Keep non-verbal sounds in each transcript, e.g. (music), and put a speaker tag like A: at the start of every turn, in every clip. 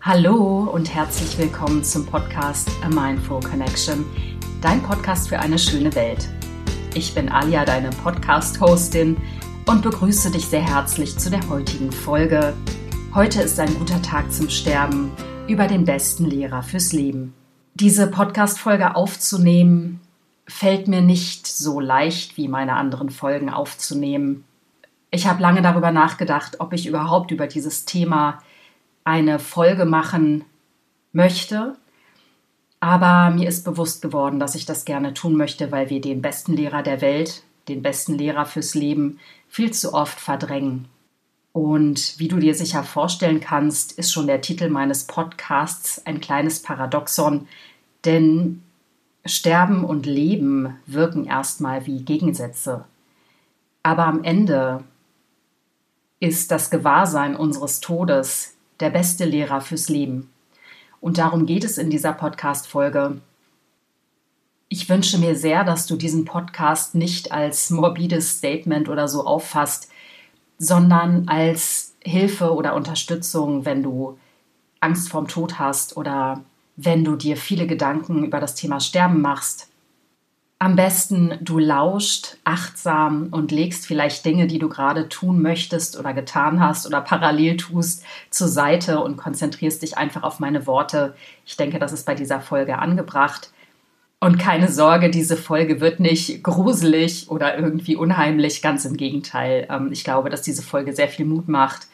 A: Hallo und herzlich willkommen zum Podcast A Mindful Connection, dein Podcast für eine schöne Welt. Ich bin Alia, deine Podcast-Hostin und begrüße dich sehr herzlich zu der heutigen Folge. Heute ist ein guter Tag zum Sterben über den besten Lehrer fürs Leben. Diese Podcast-Folge aufzunehmen, fällt mir nicht so leicht wie meine anderen Folgen aufzunehmen. Ich habe lange darüber nachgedacht, ob ich überhaupt über dieses Thema eine Folge machen möchte. Aber mir ist bewusst geworden, dass ich das gerne tun möchte, weil wir den besten Lehrer der Welt, den besten Lehrer fürs Leben viel zu oft verdrängen. Und wie du dir sicher vorstellen kannst, ist schon der Titel meines Podcasts ein kleines Paradoxon, denn Sterben und Leben wirken erstmal wie Gegensätze. Aber am Ende ist das Gewahrsein unseres Todes der beste Lehrer fürs Leben. Und darum geht es in dieser Podcast-Folge. Ich wünsche mir sehr, dass du diesen Podcast nicht als morbides Statement oder so auffasst, sondern als Hilfe oder Unterstützung, wenn du Angst vorm Tod hast oder wenn du dir viele Gedanken über das Thema Sterben machst. Am besten du lauscht achtsam und legst vielleicht Dinge, die du gerade tun möchtest oder getan hast oder parallel tust, zur Seite und konzentrierst dich einfach auf meine Worte. Ich denke, das ist bei dieser Folge angebracht. Und keine Sorge, diese Folge wird nicht gruselig oder irgendwie unheimlich, ganz im Gegenteil. Ähm, ich glaube, dass diese Folge sehr viel Mut macht.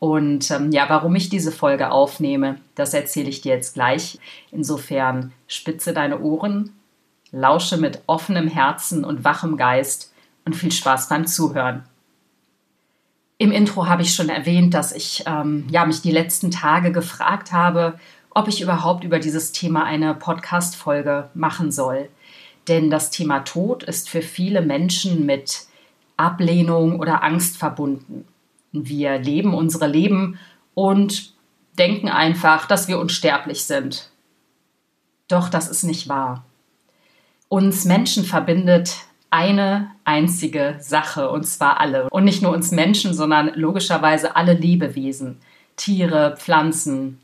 A: Und ähm, ja, warum ich diese Folge aufnehme, das erzähle ich dir jetzt gleich. Insofern spitze deine Ohren, lausche mit offenem Herzen und wachem Geist und viel Spaß beim Zuhören. Im Intro habe ich schon erwähnt, dass ich ähm, ja, mich die letzten Tage gefragt habe, ob ich überhaupt über dieses Thema eine Podcast-Folge machen soll. Denn das Thema Tod ist für viele Menschen mit Ablehnung oder Angst verbunden. Wir leben unsere Leben und denken einfach, dass wir unsterblich sind. Doch das ist nicht wahr. Uns Menschen verbindet eine einzige Sache, und zwar alle. Und nicht nur uns Menschen, sondern logischerweise alle Lebewesen, Tiere, Pflanzen.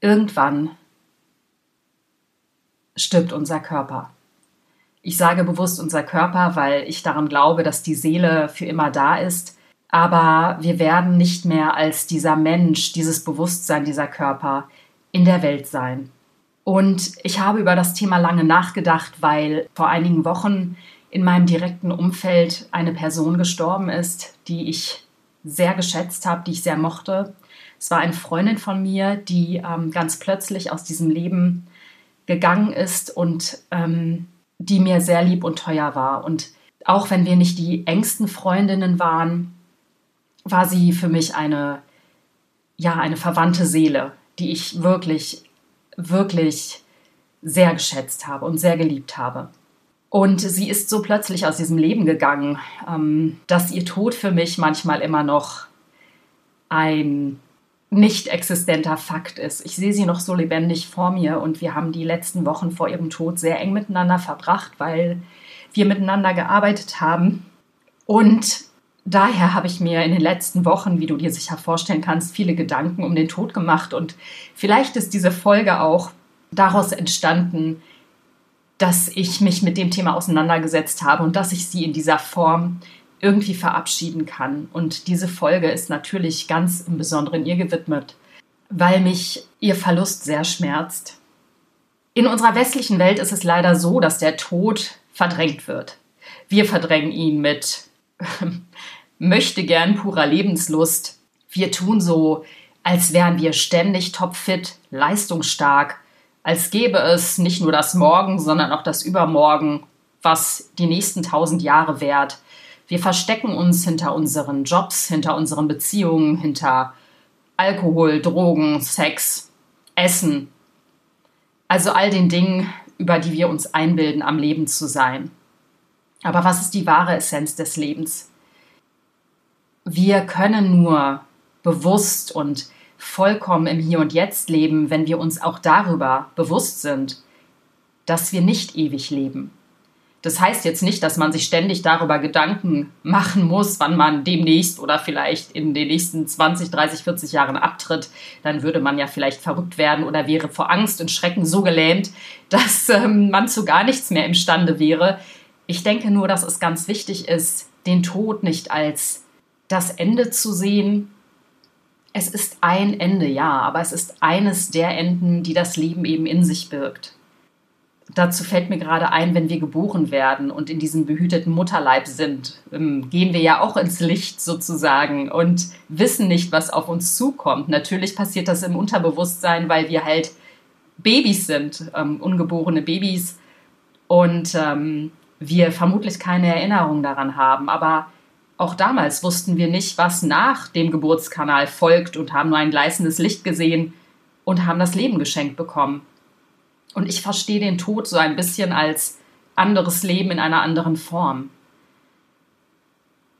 A: Irgendwann stirbt unser Körper. Ich sage bewusst unser Körper, weil ich daran glaube, dass die Seele für immer da ist. Aber wir werden nicht mehr als dieser Mensch, dieses Bewusstsein, dieser Körper in der Welt sein. Und ich habe über das Thema lange nachgedacht, weil vor einigen Wochen in meinem direkten Umfeld eine Person gestorben ist, die ich sehr geschätzt habe, die ich sehr mochte. Es war eine Freundin von mir, die ähm, ganz plötzlich aus diesem Leben gegangen ist und ähm, die mir sehr lieb und teuer war. Und auch wenn wir nicht die engsten Freundinnen waren, war sie für mich eine, ja, eine verwandte Seele, die ich wirklich wirklich sehr geschätzt habe und sehr geliebt habe. Und sie ist so plötzlich aus diesem Leben gegangen, ähm, dass ihr Tod für mich manchmal immer noch ein nicht existenter Fakt ist. Ich sehe sie noch so lebendig vor mir und wir haben die letzten Wochen vor ihrem Tod sehr eng miteinander verbracht, weil wir miteinander gearbeitet haben. Und daher habe ich mir in den letzten Wochen, wie du dir sicher vorstellen kannst, viele Gedanken um den Tod gemacht. Und vielleicht ist diese Folge auch daraus entstanden, dass ich mich mit dem Thema auseinandergesetzt habe und dass ich sie in dieser Form irgendwie verabschieden kann. Und diese Folge ist natürlich ganz im Besonderen ihr gewidmet, weil mich ihr Verlust sehr schmerzt. In unserer westlichen Welt ist es leider so, dass der Tod verdrängt wird. Wir verdrängen ihn mit (laughs) möchte gern purer Lebenslust. Wir tun so, als wären wir ständig topfit, leistungsstark, als gäbe es nicht nur das Morgen, sondern auch das Übermorgen, was die nächsten tausend Jahre währt. Wir verstecken uns hinter unseren Jobs, hinter unseren Beziehungen, hinter Alkohol, Drogen, Sex, Essen. Also all den Dingen, über die wir uns einbilden, am Leben zu sein. Aber was ist die wahre Essenz des Lebens? Wir können nur bewusst und vollkommen im Hier und Jetzt leben, wenn wir uns auch darüber bewusst sind, dass wir nicht ewig leben. Das heißt jetzt nicht, dass man sich ständig darüber Gedanken machen muss, wann man demnächst oder vielleicht in den nächsten 20, 30, 40 Jahren abtritt. Dann würde man ja vielleicht verrückt werden oder wäre vor Angst und Schrecken so gelähmt, (laughs) dass ähm, man zu gar nichts mehr imstande wäre. Ich denke nur, dass es ganz wichtig ist, den Tod nicht als das Ende zu sehen. Es ist ein Ende, ja, aber es ist eines der Enden, die das Leben eben in sich birgt. Dazu fällt mir gerade ein, wenn wir geboren werden und in diesem behüteten Mutterleib sind, ähm, gehen wir ja auch ins Licht sozusagen und wissen nicht, was auf uns zukommt. Natürlich passiert das im Unterbewusstsein, weil wir halt Babys sind, ähm, ungeborene Babys und ähm, wir vermutlich keine Erinnerung daran haben. Aber auch damals wussten wir nicht, was nach dem Geburtskanal folgt und haben nur ein gleißendes Licht gesehen und haben das Leben geschenkt bekommen. Und ich verstehe den Tod so ein bisschen als anderes Leben in einer anderen Form.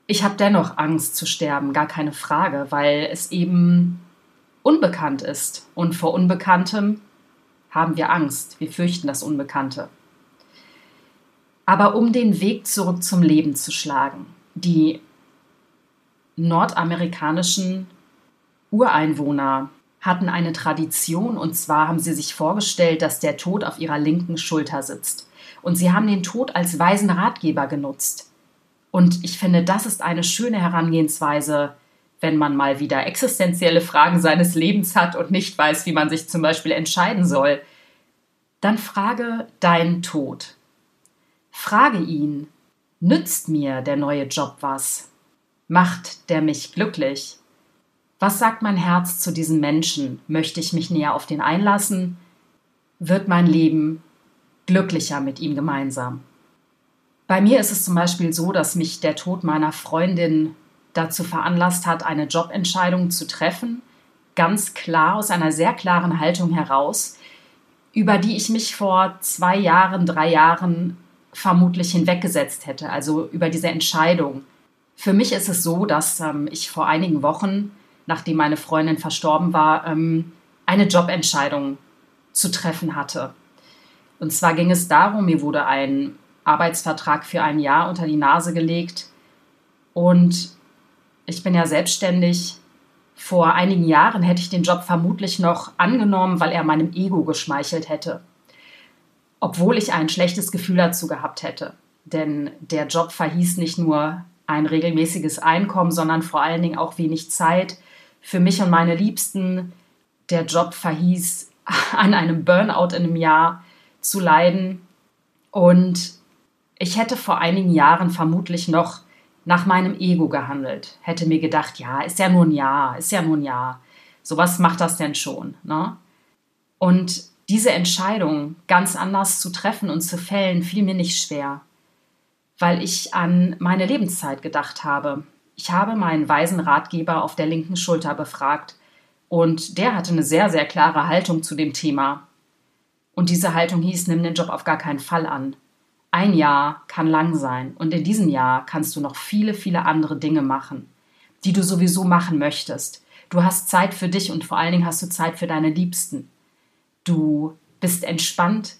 A: Ich habe dennoch Angst zu sterben, gar keine Frage, weil es eben unbekannt ist. Und vor Unbekanntem haben wir Angst. Wir fürchten das Unbekannte. Aber um den Weg zurück zum Leben zu schlagen, die nordamerikanischen Ureinwohner hatten eine Tradition und zwar haben sie sich vorgestellt, dass der Tod auf ihrer linken Schulter sitzt. Und sie haben den Tod als weisen Ratgeber genutzt. Und ich finde, das ist eine schöne Herangehensweise, wenn man mal wieder existenzielle Fragen seines Lebens hat und nicht weiß, wie man sich zum Beispiel entscheiden soll. Dann frage deinen Tod. Frage ihn, nützt mir der neue Job was? Macht der mich glücklich? Was sagt mein Herz zu diesem Menschen? Möchte ich mich näher auf den einlassen? Wird mein Leben glücklicher mit ihm gemeinsam? Bei mir ist es zum Beispiel so, dass mich der Tod meiner Freundin dazu veranlasst hat, eine Jobentscheidung zu treffen, ganz klar aus einer sehr klaren Haltung heraus, über die ich mich vor zwei Jahren, drei Jahren vermutlich hinweggesetzt hätte, also über diese Entscheidung. Für mich ist es so, dass ähm, ich vor einigen Wochen nachdem meine Freundin verstorben war, ähm, eine Jobentscheidung zu treffen hatte. Und zwar ging es darum, mir wurde ein Arbeitsvertrag für ein Jahr unter die Nase gelegt und ich bin ja selbstständig. Vor einigen Jahren hätte ich den Job vermutlich noch angenommen, weil er meinem Ego geschmeichelt hätte. Obwohl ich ein schlechtes Gefühl dazu gehabt hätte. Denn der Job verhieß nicht nur ein regelmäßiges Einkommen, sondern vor allen Dingen auch wenig Zeit, für mich und meine Liebsten. Der Job verhieß, (laughs) an einem Burnout in einem Jahr zu leiden. Und ich hätte vor einigen Jahren vermutlich noch nach meinem Ego gehandelt. Hätte mir gedacht, ja, ist ja nur ein Jahr, ist ja nur ein Jahr. So was macht das denn schon? Ne? Und diese Entscheidung ganz anders zu treffen und zu fällen, fiel mir nicht schwer, weil ich an meine Lebenszeit gedacht habe. Ich habe meinen weisen Ratgeber auf der linken Schulter befragt und der hatte eine sehr, sehr klare Haltung zu dem Thema. Und diese Haltung hieß, nimm den Job auf gar keinen Fall an. Ein Jahr kann lang sein und in diesem Jahr kannst du noch viele, viele andere Dinge machen, die du sowieso machen möchtest. Du hast Zeit für dich und vor allen Dingen hast du Zeit für deine Liebsten. Du bist entspannt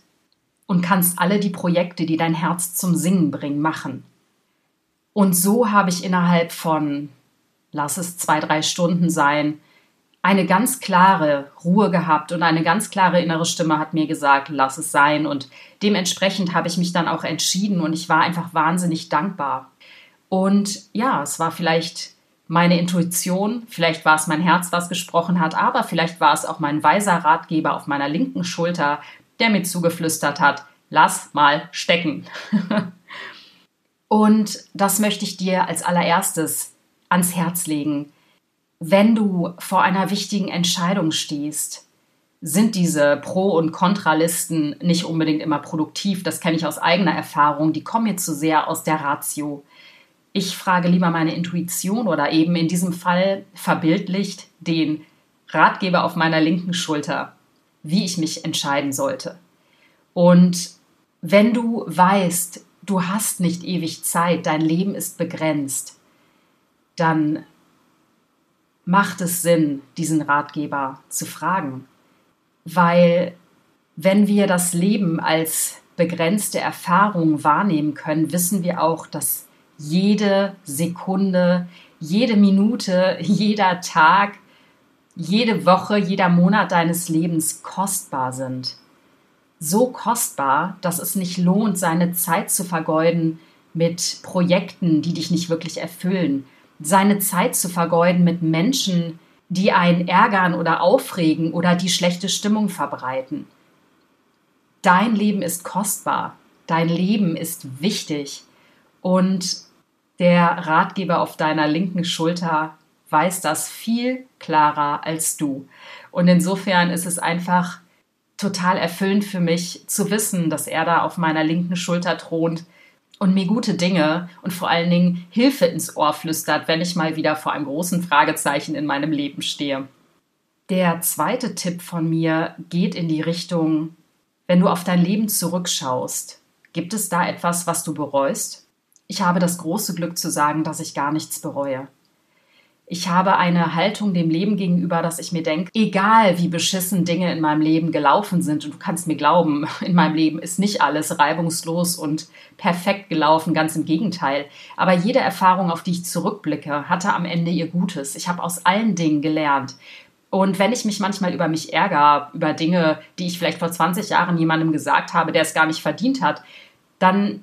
A: und kannst alle die Projekte, die dein Herz zum Singen bringen, machen. Und so habe ich innerhalb von, lass es zwei, drei Stunden sein, eine ganz klare Ruhe gehabt und eine ganz klare innere Stimme hat mir gesagt, lass es sein. Und dementsprechend habe ich mich dann auch entschieden und ich war einfach wahnsinnig dankbar. Und ja, es war vielleicht meine Intuition, vielleicht war es mein Herz, was gesprochen hat, aber vielleicht war es auch mein weiser Ratgeber auf meiner linken Schulter, der mir zugeflüstert hat, lass mal stecken. (laughs) Und das möchte ich dir als allererstes ans Herz legen. Wenn du vor einer wichtigen Entscheidung stehst, sind diese Pro- und Kontralisten nicht unbedingt immer produktiv. Das kenne ich aus eigener Erfahrung. Die kommen mir zu sehr aus der Ratio. Ich frage lieber meine Intuition oder eben in diesem Fall verbildlicht den Ratgeber auf meiner linken Schulter, wie ich mich entscheiden sollte. Und wenn du weißt, du hast nicht ewig Zeit, dein Leben ist begrenzt, dann macht es Sinn, diesen Ratgeber zu fragen. Weil wenn wir das Leben als begrenzte Erfahrung wahrnehmen können, wissen wir auch, dass jede Sekunde, jede Minute, (laughs) jeder Tag, jede Woche, jeder Monat deines Lebens kostbar sind. So kostbar, dass es nicht lohnt, seine Zeit zu vergeuden mit Projekten, die dich nicht wirklich erfüllen, seine Zeit zu vergeuden mit Menschen, die einen ärgern oder aufregen oder die schlechte Stimmung verbreiten. Dein Leben ist kostbar, dein Leben ist wichtig und der Ratgeber auf deiner linken Schulter weiß das viel klarer als du. Und insofern ist es einfach total erfüllend für mich zu wissen, dass er da auf meiner linken Schulter thront und mir gute Dinge und vor allen Dingen Hilfe ins Ohr flüstert, wenn ich mal wieder vor einem großen Fragezeichen in meinem Leben stehe. Der zweite Tipp von mir geht in die Richtung, wenn du auf dein Leben zurückschaust, gibt es da etwas, was du bereust? Ich habe das große Glück zu sagen, dass ich gar nichts bereue. Ich habe eine Haltung dem Leben gegenüber, dass ich mir denke, egal wie beschissen Dinge in meinem Leben gelaufen sind, und du kannst mir glauben, (laughs) in meinem Leben ist nicht alles reibungslos und perfekt gelaufen, ganz im Gegenteil. Aber jede Erfahrung, auf die ich zurückblicke, hatte am Ende ihr Gutes. Ich habe aus allen Dingen gelernt. Und wenn ich mich manchmal über mich ärgere, über Dinge, die ich vielleicht vor 20 Jahren jemandem gesagt habe, der es gar nicht verdient hat, dann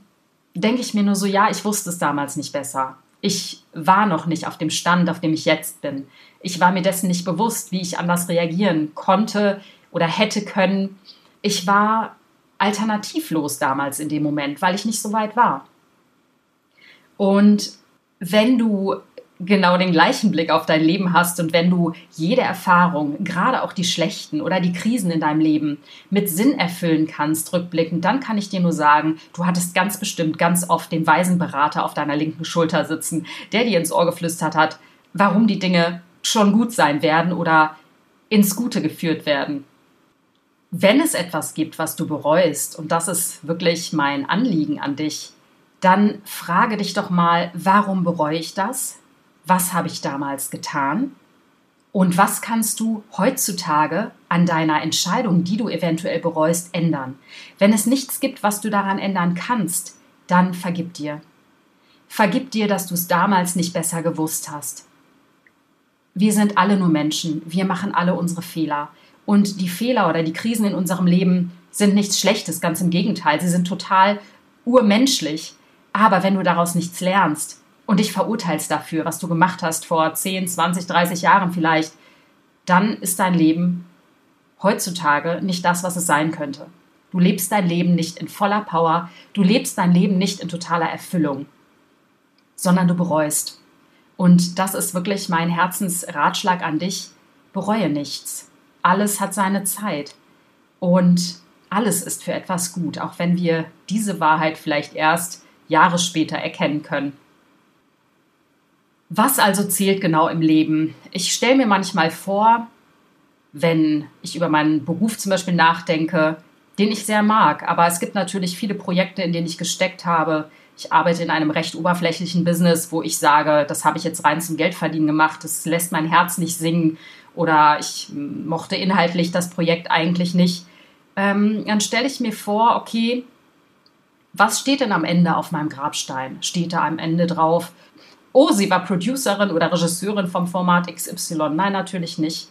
A: denke ich mir nur so, ja, ich wusste es damals nicht besser. Ich war noch nicht auf dem Stand, auf dem ich jetzt bin. Ich war mir dessen nicht bewusst, wie ich anders reagieren konnte oder hätte können. Ich war alternativlos damals in dem Moment, weil ich nicht so weit war. Und wenn du genau den gleichen Blick auf dein Leben hast und wenn du jede Erfahrung, gerade auch die schlechten oder die Krisen in deinem Leben mit Sinn erfüllen kannst, rückblickend, dann kann ich dir nur sagen, du hattest ganz bestimmt ganz oft den weisen Berater auf deiner linken Schulter sitzen, der dir ins Ohr geflüstert hat, warum die Dinge schon gut sein werden oder ins Gute geführt werden. Wenn es etwas gibt, was du bereust, und das ist wirklich mein Anliegen an dich, dann frage dich doch mal, warum bereue ich das? Was habe ich damals getan und was kannst du heutzutage an deiner Entscheidung, die du eventuell bereust, ändern. Wenn es nichts gibt, was du daran ändern kannst, dann vergib dir. Vergib dir, dass du es damals nicht besser gewusst hast. Wir sind alle nur Menschen, wir machen alle unsere Fehler. Und die Fehler oder die Krisen in unserem Leben sind nichts Schlechtes, ganz im Gegenteil, sie sind total urmenschlich. Aber wenn du daraus nichts lernst, und dich verurteilst dafür, was du gemacht hast vor 10, 20, 30 Jahren vielleicht, dann ist dein Leben heutzutage nicht das, was es sein könnte. Du lebst dein Leben nicht in voller Power, du lebst dein Leben nicht in totaler Erfüllung, sondern du bereust. Und das ist wirklich mein Herzensratschlag an dich. Bereue nichts. Alles hat seine Zeit. Und alles ist für etwas gut, auch wenn wir diese Wahrheit vielleicht erst Jahre später erkennen können. Was also zählt genau im Leben? Ich stelle mir manchmal vor, wenn ich über meinen Beruf zum Beispiel nachdenke, den ich sehr mag, aber es gibt natürlich viele Projekte, in denen ich gesteckt habe. Ich arbeite in einem recht oberflächlichen Business, wo ich sage, das habe ich jetzt rein zum Geldverdienen gemacht, das lässt mein Herz nicht singen oder ich mochte inhaltlich das Projekt eigentlich nicht. Ähm, dann stelle ich mir vor, okay, was steht denn am Ende auf meinem Grabstein? Steht da am Ende drauf, oh, sie war Producerin oder Regisseurin vom Format XY. Nein, natürlich nicht.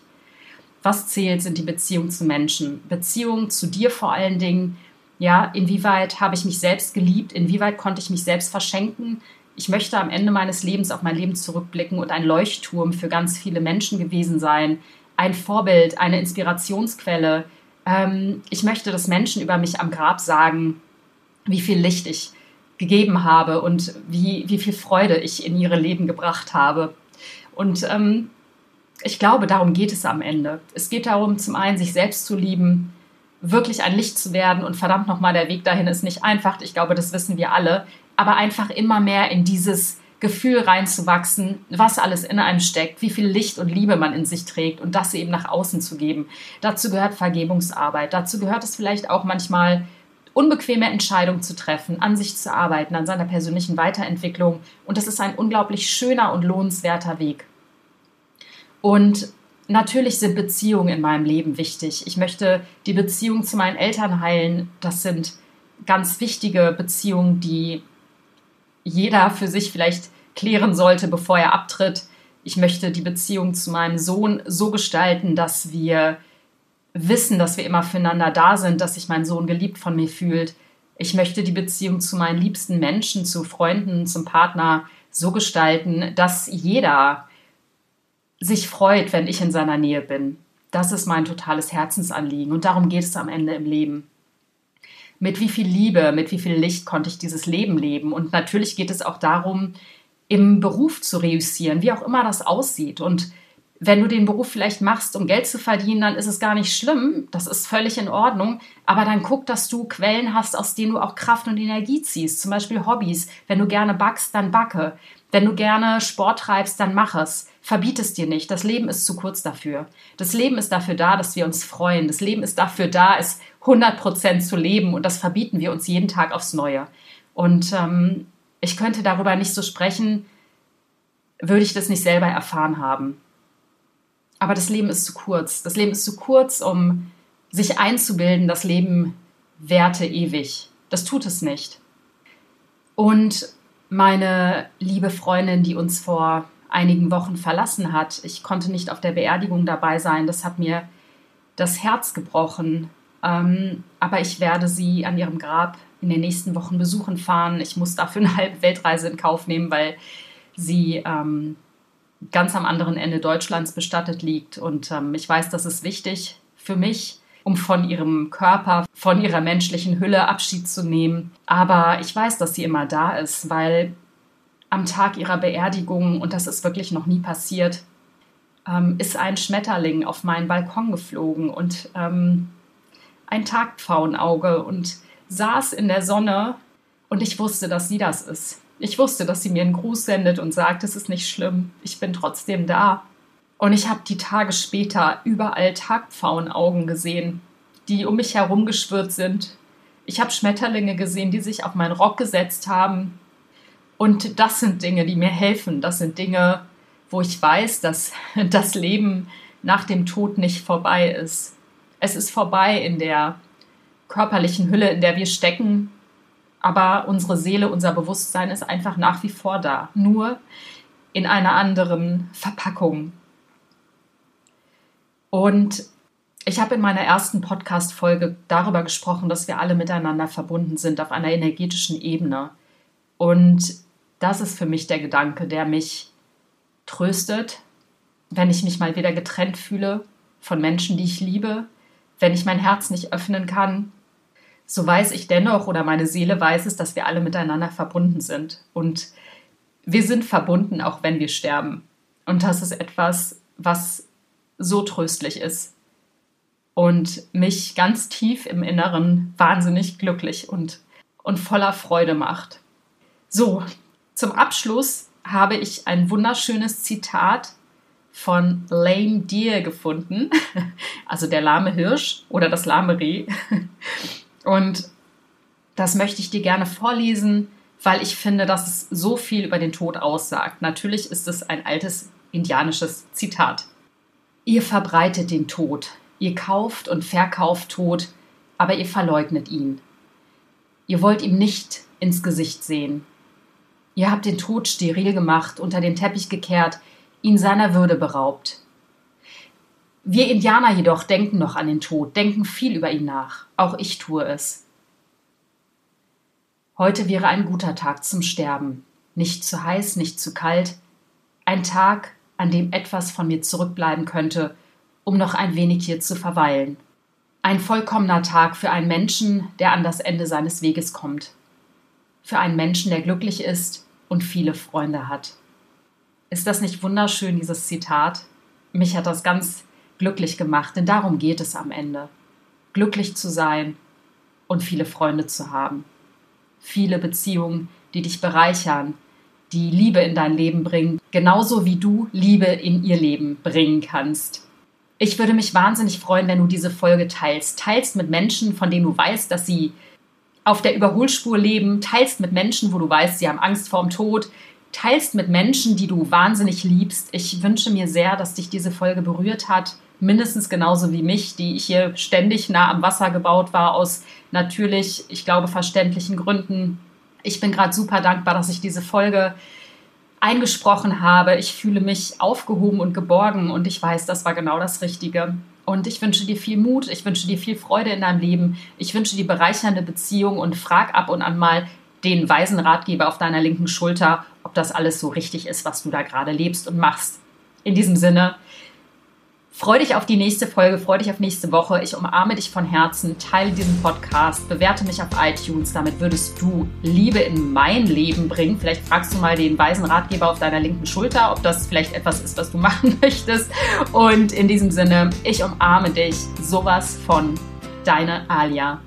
A: Was zählt, sind die Beziehungen zu Menschen. Beziehungen zu dir vor allen Dingen. Ja, inwieweit habe ich mich selbst geliebt? Inwieweit konnte ich mich selbst verschenken? Ich möchte am Ende meines Lebens auf mein Leben zurückblicken und ein Leuchtturm für ganz viele Menschen gewesen sein. Ein Vorbild, eine Inspirationsquelle. Ähm, ich möchte, dass Menschen über mich am Grab sagen, wie viel Licht ich gegeben habe und wie, wie viel Freude ich in ihre Leben gebracht habe. Und ähm, ich glaube, darum geht es am Ende. Es geht darum, zum einen sich selbst zu lieben, wirklich ein Licht zu werden und verdammt nochmal, der Weg dahin ist nicht einfach. Ich glaube, das wissen wir alle. Aber einfach immer mehr in dieses Gefühl reinzuwachsen, was alles in einem steckt, wie viel Licht und Liebe man in sich trägt und das eben nach außen zu geben. Dazu gehört Vergebungsarbeit. Dazu gehört es vielleicht auch manchmal, unbequeme Entscheidungen zu treffen, an sich zu arbeiten, an seiner persönlichen Weiterentwicklung. Und das ist ein unglaublich schöner und lohnenswerter Weg. Und natürlich sind Beziehungen in meinem Leben wichtig. Ich möchte die Beziehung zu meinen Eltern heilen. Das sind ganz wichtige Beziehung, die jeder für sich vielleicht klären sollte, bevor er abtritt. Ich möchte die Beziehung zu meinem Sohn so gestalten, dass wir wissen, dass wir immer füreinander da sind, dass sich mein Sohn geliebt von mir fühlt. Ich möchte die Beziehung zu meinen liebsten Menschen, zu Freunden, zum Partner so gestalten, dass jeder sich freut, wenn ich in seiner Nähe bin. Das ist mein totales Herzensanliegen und darum geht es am Ende im Leben. Mit wie viel Liebe, mit wie viel Licht konnte ich dieses Leben leben? Und natürlich geht es auch darum, im Beruf zu reüssieren, wie auch immer das aussieht. Und wenn du den Beruf vielleicht machst, um Geld zu verdienen, dann ist es gar nicht schlimm. Das ist völlig in Ordnung. Aber dann guck, dass du Quellen hast, aus denen du auch Kraft und Energie ziehst. Zum Beispiel Hobbys. Wenn du gerne backst, dann backe. Wenn du gerne Sport treibst, dann mach es. Verbiet es dir nicht. Das Leben ist zu kurz dafür. Das Leben ist dafür da, dass wir uns freuen. Das Leben ist dafür da, es 100% zu leben. Und das verbieten wir uns jeden Tag aufs Neue. Und ähm, ich könnte darüber nicht so sprechen, würde ich das nicht selber erfahren haben. Aber das Leben ist zu kurz. Das Leben ist zu kurz, um sich einzubilden, das Leben währte ewig. Das tut es nicht. Und meine liebe Freundin, die uns vor einigen Wochen verlassen hat, ich konnte nicht auf der Beerdigung dabei sein. Das hat mir das Herz gebrochen. Ähm, aber ich werde sie an ihrem Grab in den nächsten Wochen besuchen fahren. Ich muss dafür eine halbe Weltreise in Kauf nehmen, weil sie ähm, ganz am anderen Ende Deutschlands bestattet liegt. Und ähm, ich weiß, das ist wichtig für mich, um von ihrem Körper, von ihrer menschlichen Hülle Abschied zu nehmen. Aber ich weiß, dass sie immer da ist, weil am Tag ihrer Beerdigung, und das ist wirklich noch nie passiert, ähm, ist ein Schmetterling auf meinen Balkon geflogen und ähm, ein Tagpfauenauge und saß in der Sonne und ich wusste, dass sie das ist. Ich wusste, dass sie mir einen Gruß sendet und sagt, es ist nicht schlimm, ich bin trotzdem da. Und ich habe die Tage später überall Tagpfauenaugen gesehen, die um mich herum geschwirrt sind. Ich habe Schmetterlinge gesehen, die sich auf meinen Rock gesetzt haben. Und das sind Dinge, die mir helfen. Das sind Dinge, wo ich weiß, dass (laughs) das Leben nach dem Tod nicht vorbei ist. Es ist vorbei in der körperlichen Hülle, in der wir stecken, aber unsere Seele, unser Bewusstsein ist einfach nach wie vor da, nur in einer anderen Verpackung. Und ich habe in meiner ersten Podcast-Folge darüber gesprochen, dass wir alle miteinander verbunden sind auf einer energetischen Ebene. Und das ist für mich der Gedanke, der mich tröstet, wenn ich mich mal wieder getrennt fühle von Menschen, die ich liebe, wenn ich mein Herz nicht öffnen kann, so weiß ich dennoch oder meine Seele weiß es, dass wir alle miteinander verbunden sind. Und wir sind verbunden, auch wenn wir sterben. Und das ist etwas, was so tröstlich ist und mich ganz tief im Inneren wahnsinnig glücklich und, und voller Freude macht. So, zum Abschluss habe ich ein wunderschönes Zitat von Lame Deer gefunden, (laughs) also der lahme Hirsch oder das lahme Reh. Und das möchte ich dir gerne vorlesen, weil ich finde, dass es so viel über den Tod aussagt. Natürlich ist es ein altes indianisches Zitat. Ihr verbreitet den Tod, ihr kauft und verkauft Tod, aber ihr verleugnet ihn. Ihr wollt ihm nicht ins Gesicht sehen. Ihr habt den Tod steril gemacht, unter den Teppich gekehrt, ihn seiner Würde beraubt. Wir Indianer jedoch denken noch an den Tod, denken viel über ihn nach. Auch ich tue es. Heute wäre ein guter Tag zum Sterben. Nicht zu heiß, nicht zu kalt. Ein Tag, an dem etwas von mir zurückbleiben könnte, um noch ein wenig hier zu verweilen. Ein vollkommener Tag für einen Menschen, der an das Ende seines Weges kommt. Für einen Menschen, der glücklich ist und viele Freunde hat. Ist das nicht wunderschön, dieses Zitat? Mich hat das ganz glücklich gemacht, denn darum geht es am Ende. Glücklich zu sein und viele Freunde zu haben. Viele Beziehungen, die dich bereichern, die Liebe in dein Leben bringen, genauso wie du Liebe in ihr Leben bringen kannst. Ich würde mich wahnsinnig freuen, wenn du diese Folge teilst. Teilst mit Menschen, von denen du weißt, dass sie auf der Überholspur leben. Teilst mit Menschen, wo du weißt, sie haben Angst vorm Tod. Teilst mit Menschen, die du wahnsinnig liebst. Ich wünsche mir sehr, dass dich diese Folge berührt hat mindestens genauso wie mich, die hier ständig nah am Wasser gebaut war, aus natürlich, ich glaube, verständlichen Gründen. Ich bin gerade super dankbar, dass ich diese Folge eingesprochen habe. Ich fühle mich aufgehoben und geborgen und ich weiß, das war genau das Richtige. Und ich wünsche dir viel Mut, ich wünsche dir viel Freude in deinem Leben, ich wünsche dir bereichernde Beziehung und frag ab und an mal den weisen Ratgeber auf deiner linken Schulter, ob das alles so richtig ist, was du da gerade lebst und machst. In diesem Sinne, Freu dich auf die nächste Folge, freu dich auf nächste Woche. Ich umarme dich von Herzen, teile diesen Podcast, bewerte mich auf iTunes. Damit würdest du Liebe in mein Leben bringen. Vielleicht fragst du mal den weisen Ratgeber auf deiner linken Schulter, ob das vielleicht etwas ist, was du (laughs) machen möchtest. Und in diesem Sinne, ich umarme dich sowas von deine Alia.